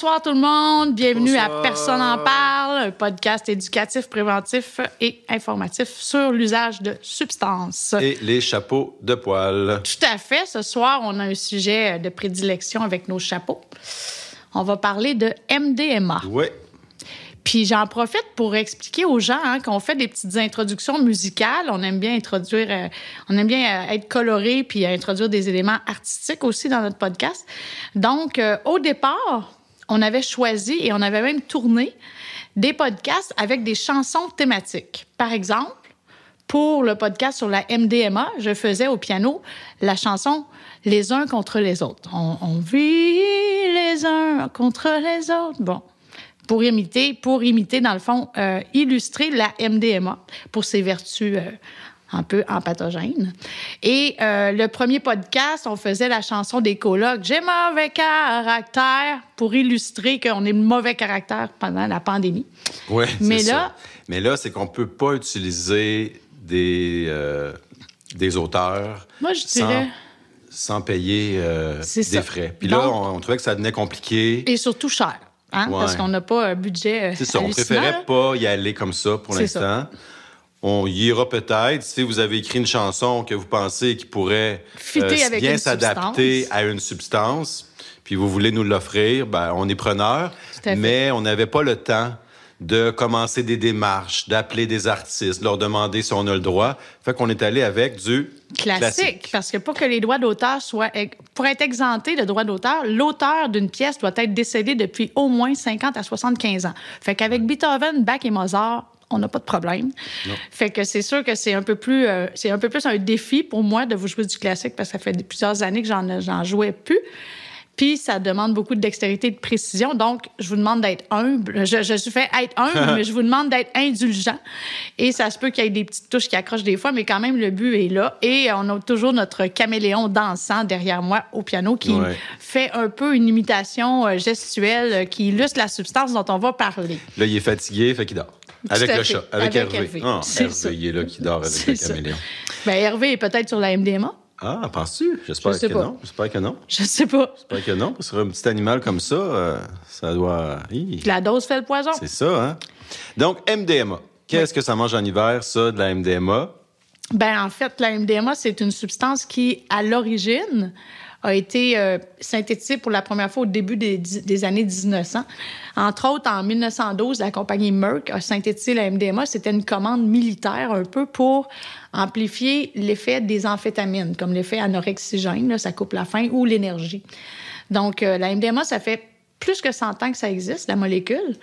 Bonsoir tout le monde, bienvenue Bonsoir. à Personne en parle, un podcast éducatif, préventif et informatif sur l'usage de substances. Et les chapeaux de poil. Tout à fait. Ce soir, on a un sujet de prédilection avec nos chapeaux. On va parler de MDMA. Oui. Puis j'en profite pour expliquer aux gens hein, qu'on fait des petites introductions musicales. On aime bien introduire, euh, on aime bien euh, être coloré puis introduire des éléments artistiques aussi dans notre podcast. Donc, euh, au départ, on avait choisi et on avait même tourné des podcasts avec des chansons thématiques. Par exemple, pour le podcast sur la MDMA, je faisais au piano la chanson Les uns contre les autres. On, vit les uns contre les autres. Bon, pour imiter, pour imiter dans le fond, euh, illustrer la MDMA pour ses vertus euh, un peu empathogènes. Et euh, le premier podcast, on faisait la chanson des colocs J'ai mauvais caractère pour illustrer qu'on est mauvais caractère pendant la pandémie. Oui, Mais c'est là- ça. Mais là, c'est qu'on peut pas utiliser des, euh, des auteurs Moi, je sans, dirais. sans payer euh, des ça. frais. Puis là, on, on trouvait que ça devenait compliqué. Et surtout cher, hein, Ouais. parce qu'on n'a pas un budget. C'est ça, on préférait là. pas y aller comme ça pour l'instant. On y ira peut-être si vous avez écrit une chanson que vous pensez qui pourrait euh, bien s'adapter à une substance, puis vous voulez nous l'offrir, ben, on est preneur. Mais on n'avait pas le temps de commencer des démarches, d'appeler des artistes, leur demander si on a le droit. Fait qu'on est allé avec du Classique, parce que pour que les droits d'auteur soient. Pour être exempté de droits d'auteur, l'auteur d'une pièce doit être décédé depuis au moins 50 à 75 ans. Fait qu'avec Beethoven, Bach et Mozart, on n'a pas de problème. Fait que c'est sûr que c'est un peu plus euh, c'est un peu plus un défi pour moi de vous jouer du classique parce que ça fait plusieurs années que j'en j'en jouais plus. Puis ça demande beaucoup de dextérité et de précision. Donc, je vous demande d'être humble. Je, je suis fait être humble, mais je vous demande d'être indulgent. Et ça se peut qu'il y ait des petites touches qui accrochent des fois, mais quand même, le but est là. Et on a toujours notre caméléon dansant derrière moi au piano qui Ouais. fait un peu une imitation euh, gestuelle euh, qui illustre la substance dont on va parler. Là, il est fatigué, fait qu'il dort. Avec le chat, avec, Avec Hervé. Hervé. Ah, Hervé, ça. il est là qui dort avec le caméléon. Ben, Hervé est peut-être sur la MDMA. Ah, penses-tu? J'espère Je que pas. non. J'espère que non. Je sais pas. J'espère que non. Parce que un petit animal comme ça, euh, ça doit... Hi. La dose fait le poison. C'est ça, hein? Donc, MDMA. Qu'est-ce que ça mange en hiver, ça, de la MDMA? Ben, en fait, la MDMA, c'est une substance qui, à l'origine, a été euh, synthétisée pour la première fois au début des, des années 1900. Entre autres, en 1912, la compagnie Merck a synthétisé la MDMA. C'était une commande militaire un peu pour amplifier l'effet des amphétamines, comme l'effet anorexigène, là, ça coupe la faim, ou l'énergie. Donc, euh, la MDMA, ça fait plus que 100 ans que ça existe, la molécule.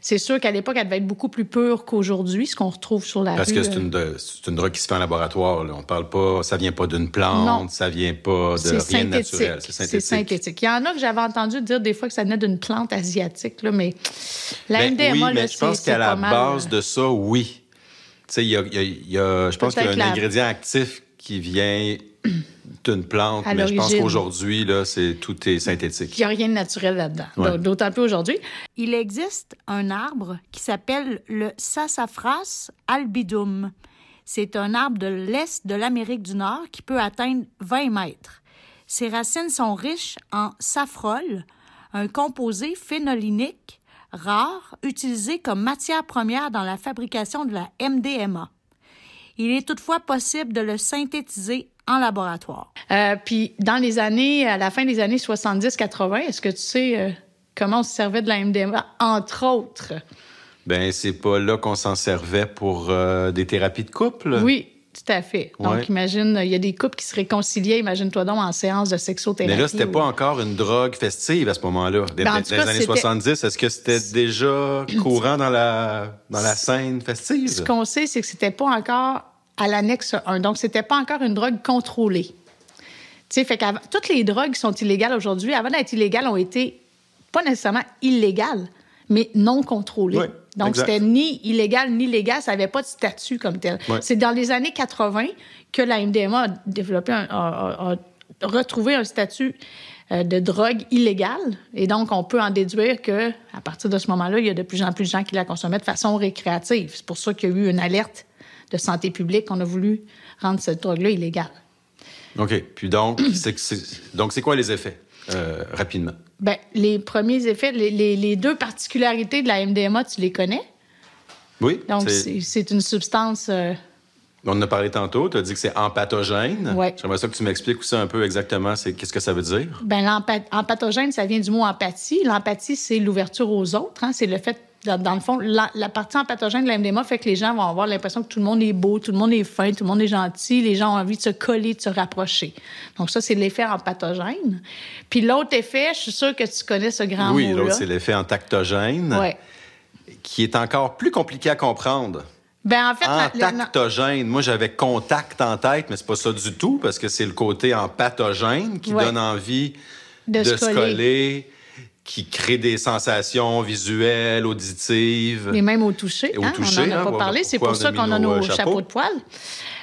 C'est sûr qu'à l'époque, elle devait être beaucoup plus pure qu'aujourd'hui, ce qu'on retrouve sur la Parce rue. que c'est une, de- c'est une drogue qui se fait en laboratoire. Là. On parle pas... Ça vient pas d'une plante, Non. ça vient pas de C'est rien de synthétique. naturel. C'est synthétique. synthétique. Il y en a que j'avais entendu dire des fois que ça venait d'une plante asiatique, là, mais la Ben MDMA, oui, mais je pense qu'à la mal, base euh, de ça, oui. Tu sais, il y a, y a- y a- je pense qu'il y a un ingrédient actif qui vient d'une plante, À mais je pense qu'aujourd'hui, là, c'est tout est synthétique. Il n'y a rien de naturel là-dedans. Ouais. D'autant plus aujourd'hui. Il existe un arbre qui s'appelle le Sassafras albidum. C'est un arbre de l'Est de l'Amérique du Nord qui peut atteindre 20 mètres. Ses racines sont riches en safrole, un composé phénolinique rare utilisé comme matière première dans la fabrication de la MDMA. Il est toutefois possible de le synthétiser en laboratoire. Euh, puis, dans les années, à la fin des années 70-80, est-ce que tu sais euh, comment on se servait de la MDMA, entre autres? Ben, c'est pas là qu'on s'en servait pour euh, des thérapies de couple. Oui, tout à fait. Donc, Ouais. imagine, il y a des couples qui se réconciliaient, imagine-toi donc, en séance de sexothérapie. Mais là, c'était ou- pas encore une drogue festive à ce moment-là. Ben, dans les cas, années c'était- 70, est-ce que c'était déjà courant dans la, dans la scène festive? Ce qu'on sait, c'est que c'était pas encore à l'annexe 1. Donc, c'était pas encore une drogue contrôlée. Tu fait toutes les drogues qui sont illégales aujourd'hui, avant d'être illégales, ont été pas nécessairement illégales, mais non contrôlées. Oui, Donc, c'était ni illégal ni légal, ça n'avait pas de statut comme tel. C'est dans les années 80 que la MDMA a développé, un- a- a- a retrouvé un statut euh, de drogue illégale. Et donc, on peut en déduire que à partir de ce moment-là, il y a de plus en plus de gens qui la consommaient de façon récréative. C'est pour ça qu'il y a eu une alerte de santé publique qu'on a voulu rendre cette drogue-là illégale. OK. Puis donc, c'est, donc, c'est quoi les effets? euh, rapidement? Ben, les premiers effets, les, les- les deux particularités de la MDMA, tu les connais? Oui. Donc, c'est- une substance. euh, On en a parlé tantôt. Tu as dit que c'est empathogène. Ouais. J'aimerais ça que tu m'expliques aussi un peu exactement c'est qu'est-ce que ça veut dire. Ben, l'empa- empathogène, ça vient du mot empathie. L'empathie, c'est l'ouverture aux autres. hein. C'est le fait, dans, le fond, la, la partie empathogène de la MDMA fait que les gens vont avoir l'impression que tout le monde est beau, tout le monde est fin, tout le monde est gentil, les gens ont envie de se coller, de se rapprocher. Donc, ça, c'est l'effet empathogène. Puis l'autre effet, je suis sûre que tu connais ce grand oui, mot-là. l'autre, c'est l'effet entactogène, Ouais. qui est encore plus compliqué à comprendre. Ben, en fait, la- la- Entactogène, moi j'avais contact en tête, mais c'est pas ça du tout, parce que c'est le côté en pathogène qui Ouais. donne envie De de, se se coller. Qui crée des sensations visuelles, auditives. Et même au toucher. Et au hein, toucher, on n'en a hein, pas parlé. C'est pour ça qu'on a nos, nos euh, chapeaux. chapeaux? de poil.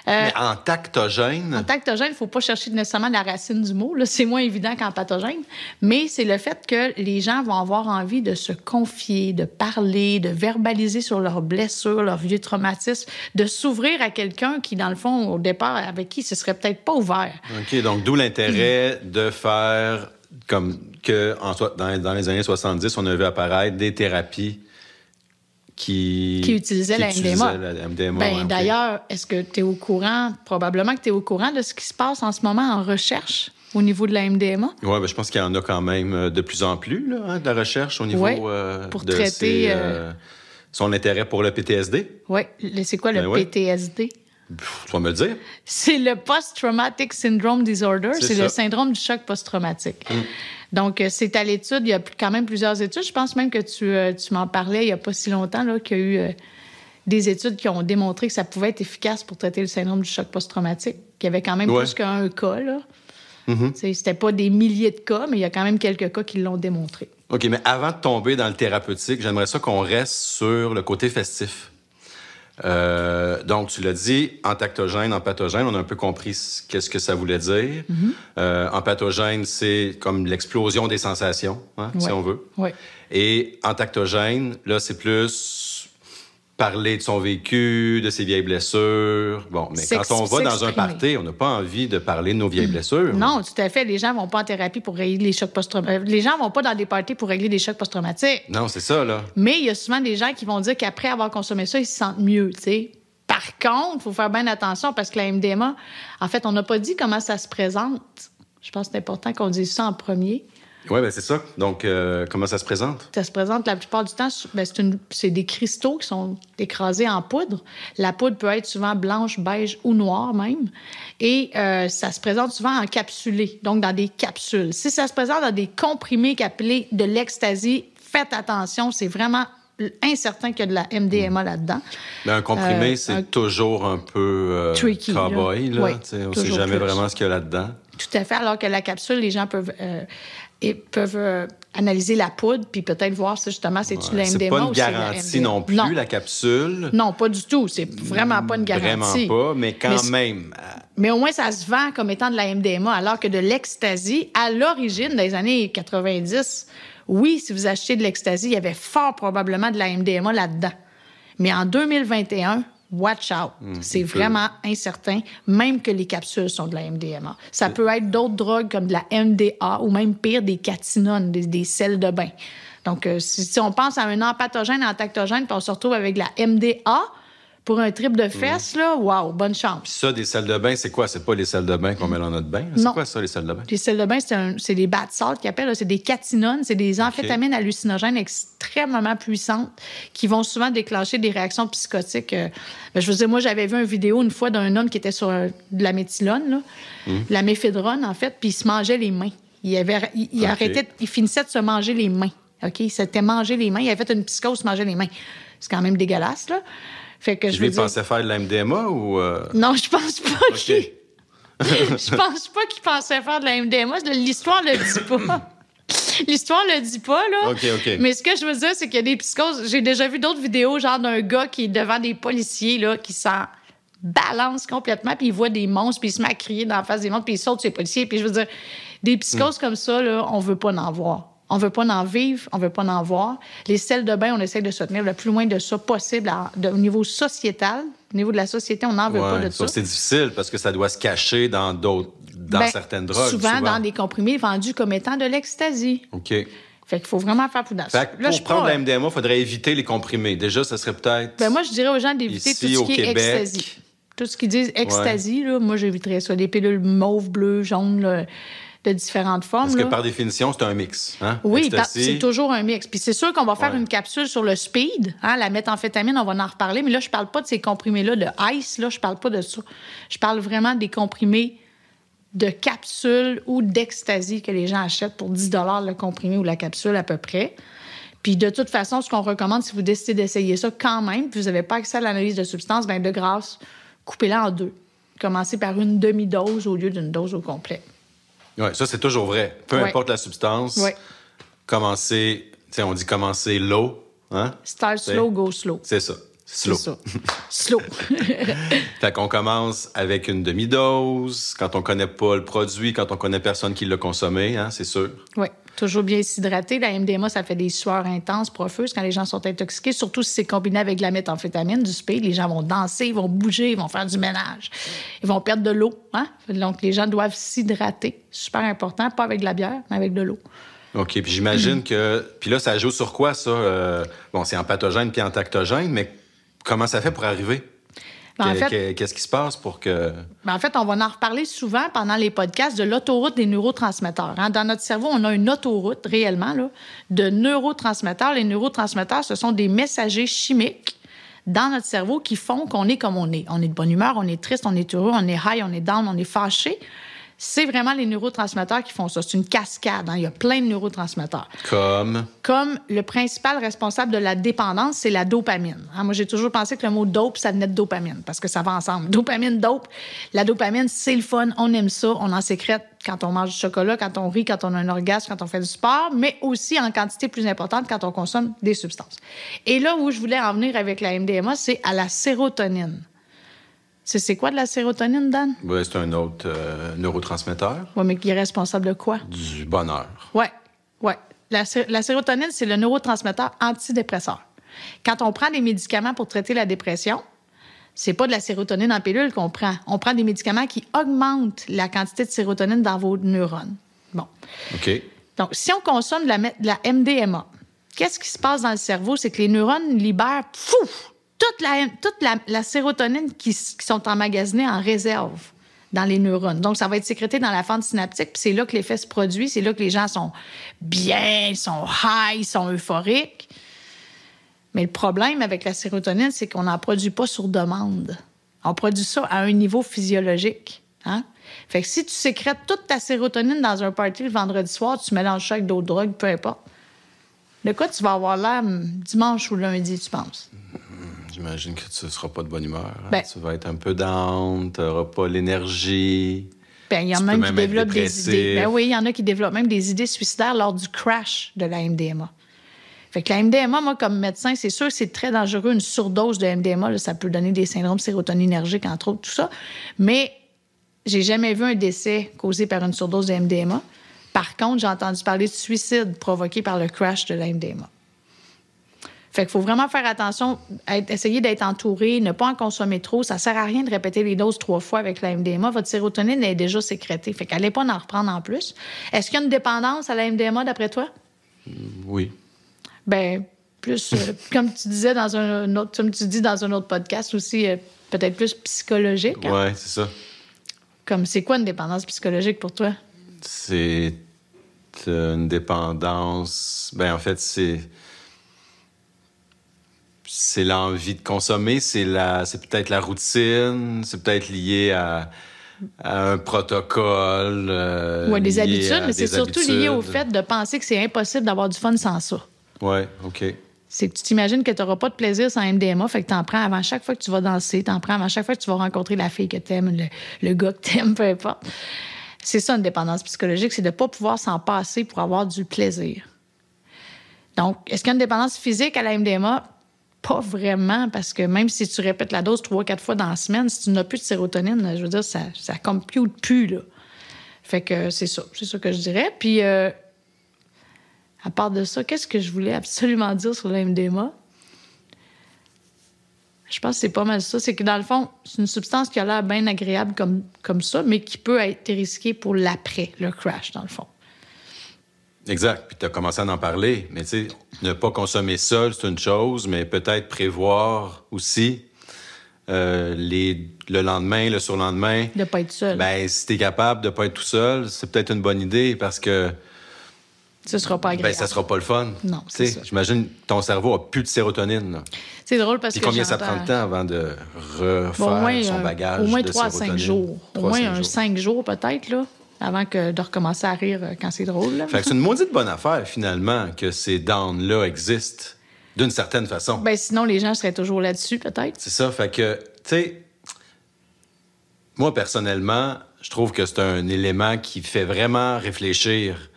Mais en tactogène, En tactogène, il ne faut pas chercher nécessairement la racine du mot. C'est moins évident qu'en pathogène. Mais c'est le fait que les gens vont avoir envie de se confier, de parler, de verbaliser sur leurs blessures, leurs vieux traumatismes, de s'ouvrir à quelqu'un qui, dans le fond, au départ, avec qui ce serait peut-être pas ouvert. OK, donc d'où l'intérêt de faire comme que en dans, dans les années 70, on a vu apparaître des thérapies qui, Qui utilisaient la MDMA. utilisaient la MDMA, Ben. D'ailleurs, est-ce que tu es au courant, probablement que tu es au courant de ce qui se passe en ce moment en recherche au niveau de la MDMA? Oui, ben, je pense qu'il y en a quand même euh, de plus en plus, là, hein, de la recherche au niveau Ouais, euh, pour de traiter, ses, euh, son intérêt pour le PTSD. Oui. C'est quoi le Ben ouais. PTSD? Pff, Tu vas me le dire. C'est le Post-Traumatic Syndrome Disorder. C'est. Mm. le syndrome du choc post-traumatique. Donc, euh, c'est à l'étude. Il y a quand même plusieurs études. Je pense même que tu, euh, tu m'en parlais il n'y a pas si longtemps, qu'il y a eu euh, des études qui ont démontré que ça pouvait être efficace pour traiter le syndrome du choc post-traumatique. Qu'il y avait quand même Ouais. plus qu'un cas. Là. Sais, C'était pas des milliers de cas, mais il y a quand même quelques cas qui l'ont démontré. OK, mais avant de tomber dans le thérapeutique, j'aimerais ça qu'on reste sur le côté festif. Euh, donc, tu l'as dit, entactogène, empathogène, on a un peu compris ce- qu'est-ce que ça voulait dire. Mm-hmm. Euh, empathogène, c'est comme l'explosion des sensations, hein, si on veut. Et entactogène, là, c'est plus parler de son vécu, de ses vieilles blessures. Bon, mais quand on va dans un party, on n'a pas envie de parler de nos vieilles blessures. Non, tout à fait. Les gens vont pas en thérapie pour régler les chocs post-traumatiques. Les gens vont pas dans des parties pour régler des chocs post-traumatiques. Non, c'est ça, là. Mais il y a souvent des gens qui vont dire qu'après avoir consommé ça, ils se sentent mieux, tu sais. Par contre, il faut faire bien attention parce que la MDMA, en fait, on n'a pas dit comment ça se présente. Je pense que c'est important qu'on dise ça en premier. Oui, ben c'est ça. Donc, euh, comment ça se présente? Ça se présente la plupart du temps, ben, c'est, des cristaux qui sont écrasés en poudre. La poudre peut être souvent blanche, beige ou noire même. Et euh, ça se présente souvent en capsulé, donc dans des capsules. Si ça se présente dans des comprimés appelés de l'ecstasy, faites attention, c'est vraiment incertain qu'il y a de la MDMA là-dedans. Ben, un comprimé, Euh, c'est un- toujours un peu euh, Tricky, cowboy. Là. Oui, on ne sait jamais plus. vraiment ce qu'il y a là-dedans. Tout à fait, alors que la capsule, les gens peuvent, euh, et peuvent euh, analyser la poudre puis peut-être voir si justement c'est-tu de la C'est MDMA pas une c'est de la garantie non plus, Non. la capsule. Non, pas du tout. C'est vraiment pas une garantie. Vraiment pas, mais quand Mais même. euh, Mais au moins, ça se vend comme étant de la MDMA, alors que de l'ecstasy, à l'origine des années 90, oui, si vous achetez de l'ecstasy, il y avait fort probablement de la MDMA là-dedans. Mais en 2021, watch out. c'est il peut. vraiment incertain, même que les capsules sont de la MDMA. Ça peut être d'autres drogues comme de la MDA ou même pire, des catinones, des, des sels de bain. Donc, euh, si, si on pense à un empathogène, un tactogène, puis on se retrouve avec la MDA pour un trip de fesses, là, wow, bonne chance. Puis ça, des salles de bain, c'est quoi? C'est pas les salles de bain qu'on met dans notre bain? C'est quoi ça, les salles de bain? Les sels de bain, c'est, des bath salts qu'ils appellent. C'est des catinones, c'est des amphétamines hallucinogènes extrêmement puissantes qui vont souvent déclencher des réactions psychotiques. euh. Ben, je veux dire, moi, j'avais vu une vidéo une fois d'un homme qui était sur euh, de la méthylone, là, de la méphédrone, en fait, puis il se mangeait les mains. Il, avait, il, il arrêtait, il finissait de se manger les mains. OK? Il s'était mangé les mains. Il avait fait une psychose, se manger les mains. C'est quand même dégueulasse, là. Fait que je Lui, dire... pensait faire de la MDMA ou. euh, Non, je pense pas OK. qu'il... Je pense pas qu'il pensait faire de la MDMA. L'histoire le dit pas. L'histoire le dit pas, là. OK, OK. Mais ce que je veux dire, c'est qu'il y a des psychoses. J'ai déjà vu d'autres vidéos, genre d'un gars qui est devant des policiers, là, qui s'en balance complètement, puis il voit des monstres, puis il se met à crier dans la face des monstres, puis il saute sur les policiers. Puis je veux dire, des psychoses comme ça, là, on veut pas en voir. On veut pas en vivre, on veut pas en voir. Les selles de bain, on essaie de se tenir le plus loin de ça possible à- de- au niveau sociétal. Au niveau de la société, on n'en veut pas de ça. c'est difficile parce que ça doit se cacher dans d'autres dans Ben, certaines drogues. Souvent, dans des comprimés vendus comme étant de l'ecstasy. OK. Fait qu'il faut vraiment faire prudence. Fait que Là, je pour prendre pas- la MDMA, il faudrait éviter les comprimés. Déjà, ça serait peut-être. Ben moi, je dirais aux gens d'éviter tout ce qui est Québec. ecstasy. Tout ce qui dit ecstasy, là, moi, j'éviterais ça. Des pilules mauves, bleues, jaunes, là, de différentes formes. Parce que là. par définition, c'est un mix. Hein? Oui, c'est toujours un mix. Puis c'est sûr qu'on va faire Ouais. une capsule sur le speed, hein, la méthamphétamine, on va en reparler, mais là, je parle pas de ces comprimés-là de ice, là, je parle pas de ça. Je parle vraiment des comprimés de capsules ou d'ecstasy que les gens achètent pour 10 le comprimé ou la capsule à peu près. Puis de toute façon, ce qu'on recommande, si vous décidez d'essayer ça quand même, puis vous n'avez pas accès à l'analyse de substance, bien de grâce, coupez-la en deux. Commencez par une demi-dose au lieu d'une dose au complet. Oui, ça, c'est toujours vrai. Peu Ouais. importe la substance, Ouais. commencer, tu sais, on dit commencer low, hein? Start slow, go slow. C'est ça. Slow. C'est ça. slow. Fait qu'on commence avec une demi-dose, quand on connaît pas le produit, quand on connaît personne qui l'a consommé, hein, c'est sûr. Oui, toujours bien s'hydrater. La MDMA, ça fait des sueurs intenses, profeuses quand les gens sont intoxiqués, surtout si c'est combiné avec de la méthamphétamine, du speed. Les gens vont danser, ils vont bouger, ils vont faire du ménage. Ils vont perdre de l'eau. Hein? Donc, les gens doivent s'hydrater. Super important, pas avec de la bière, mais avec de l'eau. OK, puis j'imagine que... Puis là, ça joue sur quoi, ça? Euh, Bon, c'est en pathogène puis en tactogène, mais comment ça fait pour arriver? Ben, en fait- que- Qu'est-ce qui se passe pour que... Ben, en fait, on va en reparler souvent pendant les podcasts de l'autoroute des neurotransmetteurs. hein. Dans notre cerveau, on a une autoroute réellement là, de neurotransmetteurs. Les neurotransmetteurs, ce sont des messagers chimiques dans notre cerveau qui font qu'on est comme on est. On est de bonne humeur, on est triste, on est heureux, on est high, on est down, on est fâché. C'est vraiment les neurotransmetteurs qui font ça. C'est une cascade. hein. Il y a plein de neurotransmetteurs Comme... comme le principal responsable de la dépendance, c'est la dopamine. Hein, moi, j'ai toujours pensé que le mot dope, ça venait de dopamine, parce que ça va ensemble. Dopamine, dope. La dopamine, c'est le fun, on aime ça, on en sécrète quand on mange du chocolat, quand on rit, quand on a un orgasme, quand on fait du sport, mais aussi en quantité plus importante quand on consomme des substances. Et là où je voulais en venir avec la MDMA, c'est à la sérotonine. C'est quoi de la sérotonine, Dan? Ouais, c'est un autre euh, neurotransmetteur Oui, mais qui est responsable de quoi? du bonheur. Oui, oui. La, sé- la sérotonine, c'est le neurotransmetteur antidépresseur. Quand on prend des médicaments pour traiter la dépression, c'est pas de la sérotonine en pilule qu'on prend. On prend des médicaments qui augmentent la quantité de sérotonine dans vos neurones. Bon. OK. Donc, si on consomme de la, de la MDMA, qu'est-ce qui se passe dans le cerveau? C'est que les neurones libèrent fou, toute la, sérotonine qui, sont emmagasinées en réserve dans les neurones. Donc, ça va être sécrété dans la fente synaptique, puis c'est là que l'effet se produit, c'est là que les gens sont bien, sont high, sont euphoriques. Mais le problème avec la sérotonine, c'est qu'on n'en produit pas sur demande. On produit ça à un niveau physiologique. Hein? Fait que si tu sécrètes toute ta sérotonine dans un party le vendredi soir, tu mélanges ça avec d'autres drogues, peu importe. De quoi tu vas avoir l'air dimanche ou lundi, tu penses? J'imagine que tu ne seras pas de bonne humeur. hein. Ben- tu vas être un peu down, tu n'auras pas l'énergie. Ben, il y en a même qui développent des idées. Ben oui, il y en a qui développent même des idées suicidaires lors du crash de la MDMA. Fait que la MDMA, moi, comme médecin, c'est sûr que c'est très dangereux. Une surdose de MDMA, là, ça peut donner des syndromes sérotoninergiques, entre autres, tout ça. Mais j'ai jamais vu un décès causé par une surdose de MDMA. Par contre, j'ai entendu parler de suicide provoqué par le crash de la MDMA. Fait qu'il faut vraiment faire attention, être- essayer d'être entouré, ne pas en consommer trop. Ça sert à rien de répéter les doses trois fois avec la MDMA. Votre sérotonine est déjà sécrétée. Fait qu'allez pas en reprendre en plus. Est-ce qu'il y a une dépendance à la MDMA d'après toi? Oui. Ben, plus, euh, comme tu disais dans un autre, comme tu dis dans un autre podcast aussi, euh, peut-être plus psychologique. hein? Ouais, c'est ça. Comme c'est quoi une dépendance psychologique pour toi? C'est euh, une dépendance. Ben, en fait, c'est. C'est l'envie de consommer, c'est la, c'est peut-être la routine, c'est peut-être lié à, à un protocole. euh, Ou à des habitudes, mais c'est surtout lié au fait de penser que c'est impossible d'avoir du fun sans ça. Ouais, ok. C'est que tu t'imagines que tu n'auras pas de plaisir sans MDMA, fait que tu en prends avant chaque fois que tu vas danser, tu en prends avant chaque fois que tu vas rencontrer la fille que tu aimes, le, le gars que tu aimes, peu importe. C'est ça une dépendance psychologique, c'est de ne pas pouvoir s'en passer pour avoir du plaisir. Donc, est-ce qu'il y a une dépendance physique à la MDMA? Pas vraiment, parce que même si tu répètes la dose trois, quatre fois dans la semaine, si tu n'as plus de sérotonine, je veux dire, ça, ça compute plus, là. Fait que c'est ça, c'est ça que je dirais. Puis, euh, à part de ça, qu'est-ce que je voulais absolument dire sur la MDMA? Je pense que c'est pas mal ça. C'est que dans le fond, c'est une substance qui a l'air bien agréable comme, comme ça, mais qui peut être risquée pour l'après, le crash, dans le fond. Exact. Puis tu as commencé à en parler. Mais tu sais, ne pas consommer seul, c'est une chose, mais peut-être prévoir aussi euh, les, le lendemain, le surlendemain. De pas être seul. Ben, si tu es capable de pas être tout seul, c'est peut-être une bonne idée parce que. Ce sera pas agréable. Ben, ça sera pas le fun. Non, c'est ça. J'imagine ton cerveau a plus de sérotonine. C'est drôle parce Puis que combien ça prend de temps avant de refaire Bon, moins, son euh, bagage Au moins de 3 à 5 sérotonine? jours. Au moins cinq un jours. 5 jours peut-être, là, avant que de recommencer à rire euh, quand c'est drôle. là. Fait que c'est une maudite bonne affaire, finalement, que ces downs-là existent, d'une certaine façon. Ben, sinon, les gens seraient toujours là-dessus, peut-être. C'est ça, fait que, tu sais, moi, personnellement, je trouve que c'est un élément qui fait vraiment réfléchir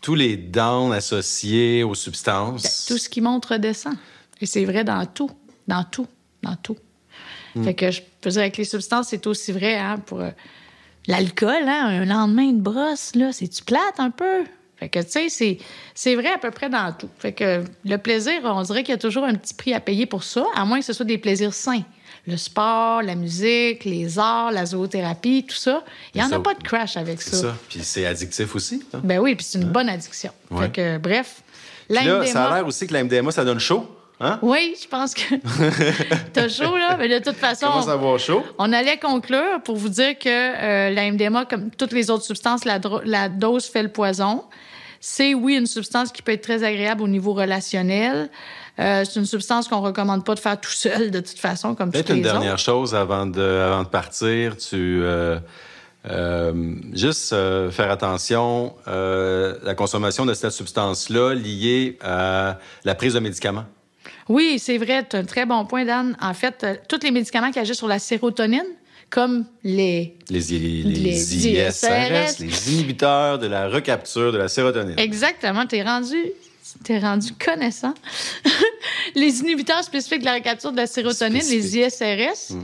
tous les downs associés aux substances. Ben, tout ce qui monte redescend. Et c'est vrai dans tout. Dans tout. Dans tout. Hmm. Fait que je peux dire, avec les substances, c'est aussi vrai hein, pour euh, l'alcool. Hein, un lendemain de brosse, là, c'est-tu plate un peu? Fait que, tu sais, c'est, c'est vrai à peu près dans tout. Fait que le plaisir, on dirait qu'il y a toujours un petit prix à payer pour ça, à moins que ce soit des plaisirs sains. Le sport, la musique, les arts, la zoothérapie, tout ça. Il n'y en ça- a pas de crash avec C'est ça. Puis c'est addictif aussi. hein. Ben oui, puis c'est une bonne addiction. Ouais. Fait que, bref. Puis là, ça a l'air aussi que la MDMA, ça donne chaud. Hein? Oui, je pense que t'as chaud, là. Mais de toute façon, à avoir chaud. on allait conclure pour vous dire que euh, la MDMA, comme toutes les autres substances, la, dose fait le poison. C'est, oui, une substance qui peut être très agréable au niveau relationnel. Euh, c'est une substance qu'on recommande pas de faire tout seul, de toute façon, comme Peut-être une les dernière autres. chose avant de, avant de partir. Tu. euh, euh, juste euh, faire attention euh, la consommation de cette substance-là liée à la prise de médicaments. Oui, c'est vrai, tu as un très bon point, Dan. En fait, euh, tous les médicaments qui agissent sur la sérotonine, comme les Les, I- les, Les ISRS, les inhibiteurs de la recapture de la sérotonine. Exactement, t'es rendu, t'es rendu connaissant. les inhibiteurs spécifiques de la recapture de la sérotonine, les ISRS,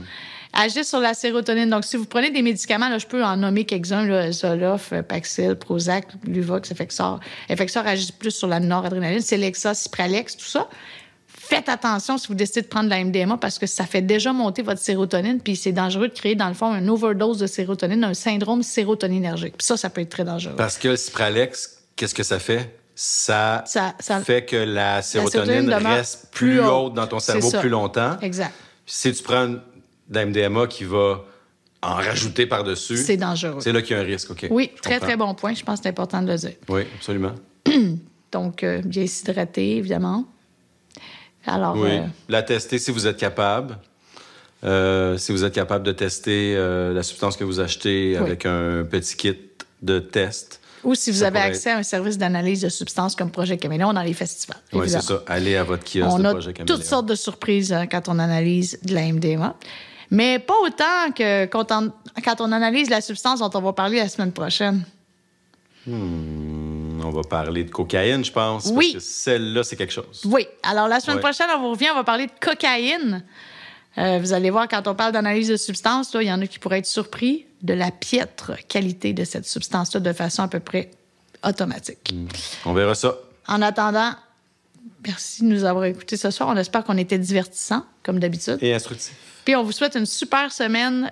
agissent sur la sérotonine. Donc, si vous prenez des médicaments, là, je peux en nommer quelques-uns, Zoloft, Paxil, Prozac, Luvox, Effexor. Effexor agit plus sur la noradrénaline, Celexa, Cipralex, tout ça. Faites attention si vous décidez de prendre de la MDMA parce que ça fait déjà monter votre sérotonine, puis c'est dangereux de créer, dans le fond, une overdose de sérotonine, un syndrome sérotoninergique. Puis ça, ça peut être très dangereux. Parce que le Cipralex, qu'est-ce que ça fait? Ça, Ça- ça- fait que la sérotonine, reste plus haute haute. dans ton cerveau plus longtemps. Exact. Puis si tu prends de la MDMA qui va en rajouter par-dessus, C'est dangereux. c'est là qu'il y a un risque. OK. Oui, très, comprends. très bon point. Je pense que c'est important de le dire. Oui, absolument. Donc, euh, bien s'hydrater, évidemment. Alors, Oui. euh, La tester si vous êtes capable. Euh, si vous êtes capable de tester euh, la substance que vous achetez Oui. avec un petit kit de test. ou si vous avez accès à un service d'analyse de substances comme Projet Caméléon dans les festivals. Oui, c'est ça. Allez à votre kiosque On de a projet Caméléon. toutes sortes de surprises hein, quand on analyse de la MDMA. Mais pas autant que quand on, quand on analyse la substance dont on va parler la semaine prochaine. Hmm, on va parler de cocaïne, je pense. Oui. Parce que celle-là, c'est quelque chose. Oui. Alors, la semaine Ouais. prochaine, on vous revient, on va parler de cocaïne. Euh, vous allez voir, quand on parle d'analyse de substance, il y en a qui pourraient être surpris de la piètre qualité de cette substance-là de façon à peu près automatique. On verra ça. En attendant, merci de nous avoir écoutés ce soir. On espère qu'on était divertissants, comme d'habitude. Et instructif. Puis on vous souhaite une super semaine.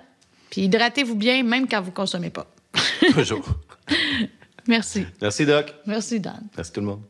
Puis hydratez-vous bien, même quand vous consommez pas. Toujours. Merci. Merci, Doc. Merci, Dan. Merci tout le monde.